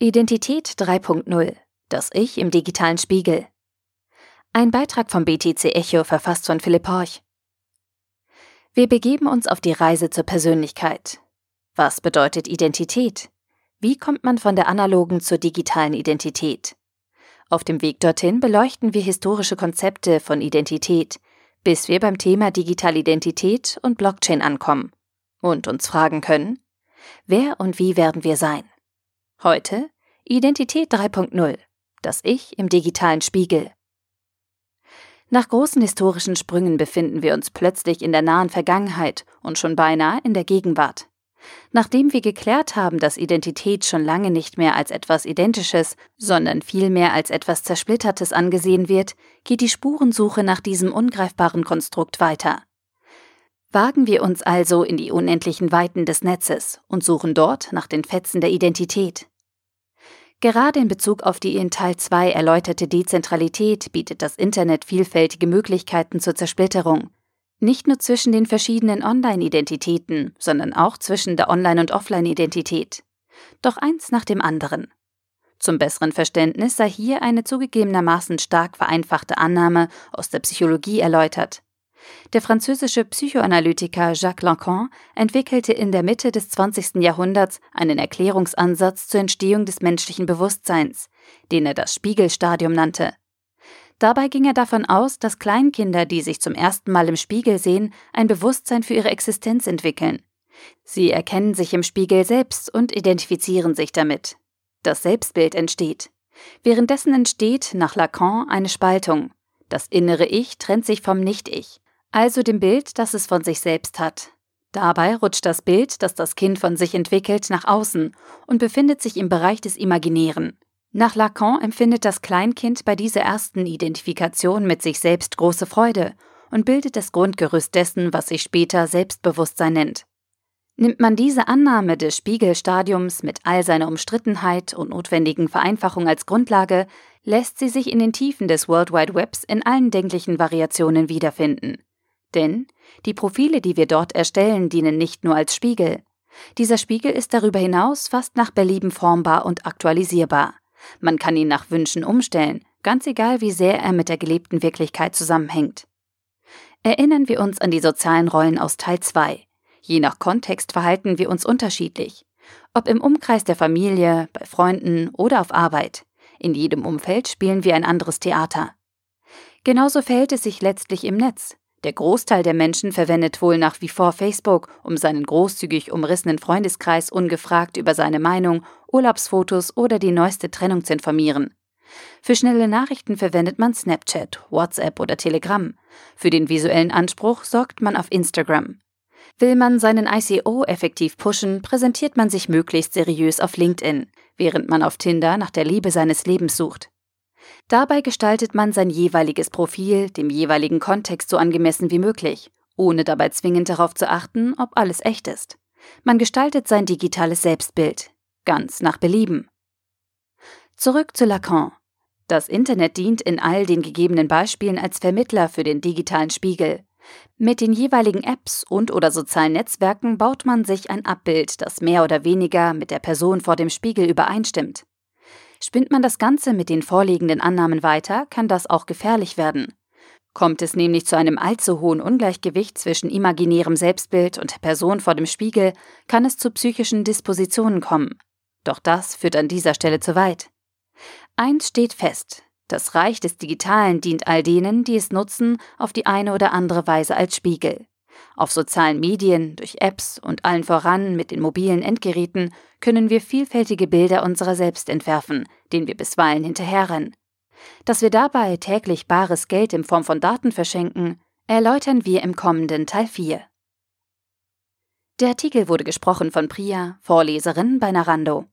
Identität 3.0 Das Ich im digitalen Spiegel. Ein Beitrag vom BTC Echo verfasst von Philipp Horch. Wir begeben uns auf die Reise zur Persönlichkeit. Was bedeutet Identität? Wie kommt man von der analogen zur digitalen Identität? Auf dem Weg dorthin beleuchten wir historische Konzepte von Identität, bis wir beim Thema Digitalidentität und Blockchain ankommen und uns fragen können, wer und wie werden wir sein? Heute Identität 3.0. Das Ich im digitalen Spiegel. Nach großen historischen Sprüngen befinden wir uns plötzlich in der nahen Vergangenheit und schon beinahe in der Gegenwart. Nachdem wir geklärt haben, dass Identität schon lange nicht mehr als etwas Identisches, sondern vielmehr als etwas Zersplittertes angesehen wird, geht die Spurensuche nach diesem ungreifbaren Konstrukt weiter. Wagen wir uns also in die unendlichen Weiten des Netzes und suchen dort nach den Fetzen der Identität. Gerade in Bezug auf die in Teil 2 erläuterte Dezentralität bietet das Internet vielfältige Möglichkeiten zur Zersplitterung. Nicht nur zwischen den verschiedenen Online-Identitäten, sondern auch zwischen der Online- und Offline-Identität. Doch eins nach dem anderen. Zum besseren Verständnis sei hier eine zugegebenermaßen stark vereinfachte Annahme aus der Psychologie erläutert. Der französische Psychoanalytiker Jacques Lacan entwickelte in der Mitte des 20. Jahrhunderts einen Erklärungsansatz zur Entstehung des menschlichen Bewusstseins, den er das Spiegelstadium nannte. Dabei ging er davon aus, dass Kleinkinder, die sich zum ersten Mal im Spiegel sehen, ein Bewusstsein für ihre Existenz entwickeln. Sie erkennen sich im Spiegel selbst und identifizieren sich damit. Das Selbstbild entsteht. Währenddessen entsteht nach Lacan eine Spaltung. Das innere Ich trennt sich vom Nicht-Ich also dem Bild, das es von sich selbst hat. Dabei rutscht das Bild, das das Kind von sich entwickelt, nach außen und befindet sich im Bereich des Imaginären. Nach Lacan empfindet das Kleinkind bei dieser ersten Identifikation mit sich selbst große Freude und bildet das Grundgerüst dessen, was sich später Selbstbewusstsein nennt. Nimmt man diese Annahme des Spiegelstadiums mit all seiner Umstrittenheit und notwendigen Vereinfachung als Grundlage, lässt sie sich in den Tiefen des World Wide Webs in allen denklichen Variationen wiederfinden. Denn die Profile, die wir dort erstellen, dienen nicht nur als Spiegel. Dieser Spiegel ist darüber hinaus fast nach Belieben formbar und aktualisierbar. Man kann ihn nach Wünschen umstellen, ganz egal wie sehr er mit der gelebten Wirklichkeit zusammenhängt. Erinnern wir uns an die sozialen Rollen aus Teil 2. Je nach Kontext verhalten wir uns unterschiedlich. Ob im Umkreis der Familie, bei Freunden oder auf Arbeit. In jedem Umfeld spielen wir ein anderes Theater. Genauso verhält es sich letztlich im Netz. Der Großteil der Menschen verwendet wohl nach wie vor Facebook, um seinen großzügig umrissenen Freundeskreis ungefragt über seine Meinung, Urlaubsfotos oder die neueste Trennung zu informieren. Für schnelle Nachrichten verwendet man Snapchat, WhatsApp oder Telegram. Für den visuellen Anspruch sorgt man auf Instagram. Will man seinen ICO effektiv pushen, präsentiert man sich möglichst seriös auf LinkedIn, während man auf Tinder nach der Liebe seines Lebens sucht. Dabei gestaltet man sein jeweiliges Profil dem jeweiligen Kontext so angemessen wie möglich, ohne dabei zwingend darauf zu achten, ob alles echt ist. Man gestaltet sein digitales Selbstbild, ganz nach Belieben. Zurück zu Lacan. Das Internet dient in all den gegebenen Beispielen als Vermittler für den digitalen Spiegel. Mit den jeweiligen Apps und oder sozialen Netzwerken baut man sich ein Abbild, das mehr oder weniger mit der Person vor dem Spiegel übereinstimmt. Spinnt man das Ganze mit den vorliegenden Annahmen weiter, kann das auch gefährlich werden. Kommt es nämlich zu einem allzu hohen Ungleichgewicht zwischen imaginärem Selbstbild und Person vor dem Spiegel, kann es zu psychischen Dispositionen kommen. Doch das führt an dieser Stelle zu weit. Eins steht fest. Das Reich des Digitalen dient all denen, die es nutzen, auf die eine oder andere Weise als Spiegel. Auf sozialen Medien, durch Apps und allen voran mit den mobilen Endgeräten können wir vielfältige Bilder unserer selbst entwerfen, denen wir bisweilen hinterherrennen. Dass wir dabei täglich bares Geld in Form von Daten verschenken, erläutern wir im kommenden Teil 4. Der Artikel wurde gesprochen von Priya, Vorleserin bei Narando.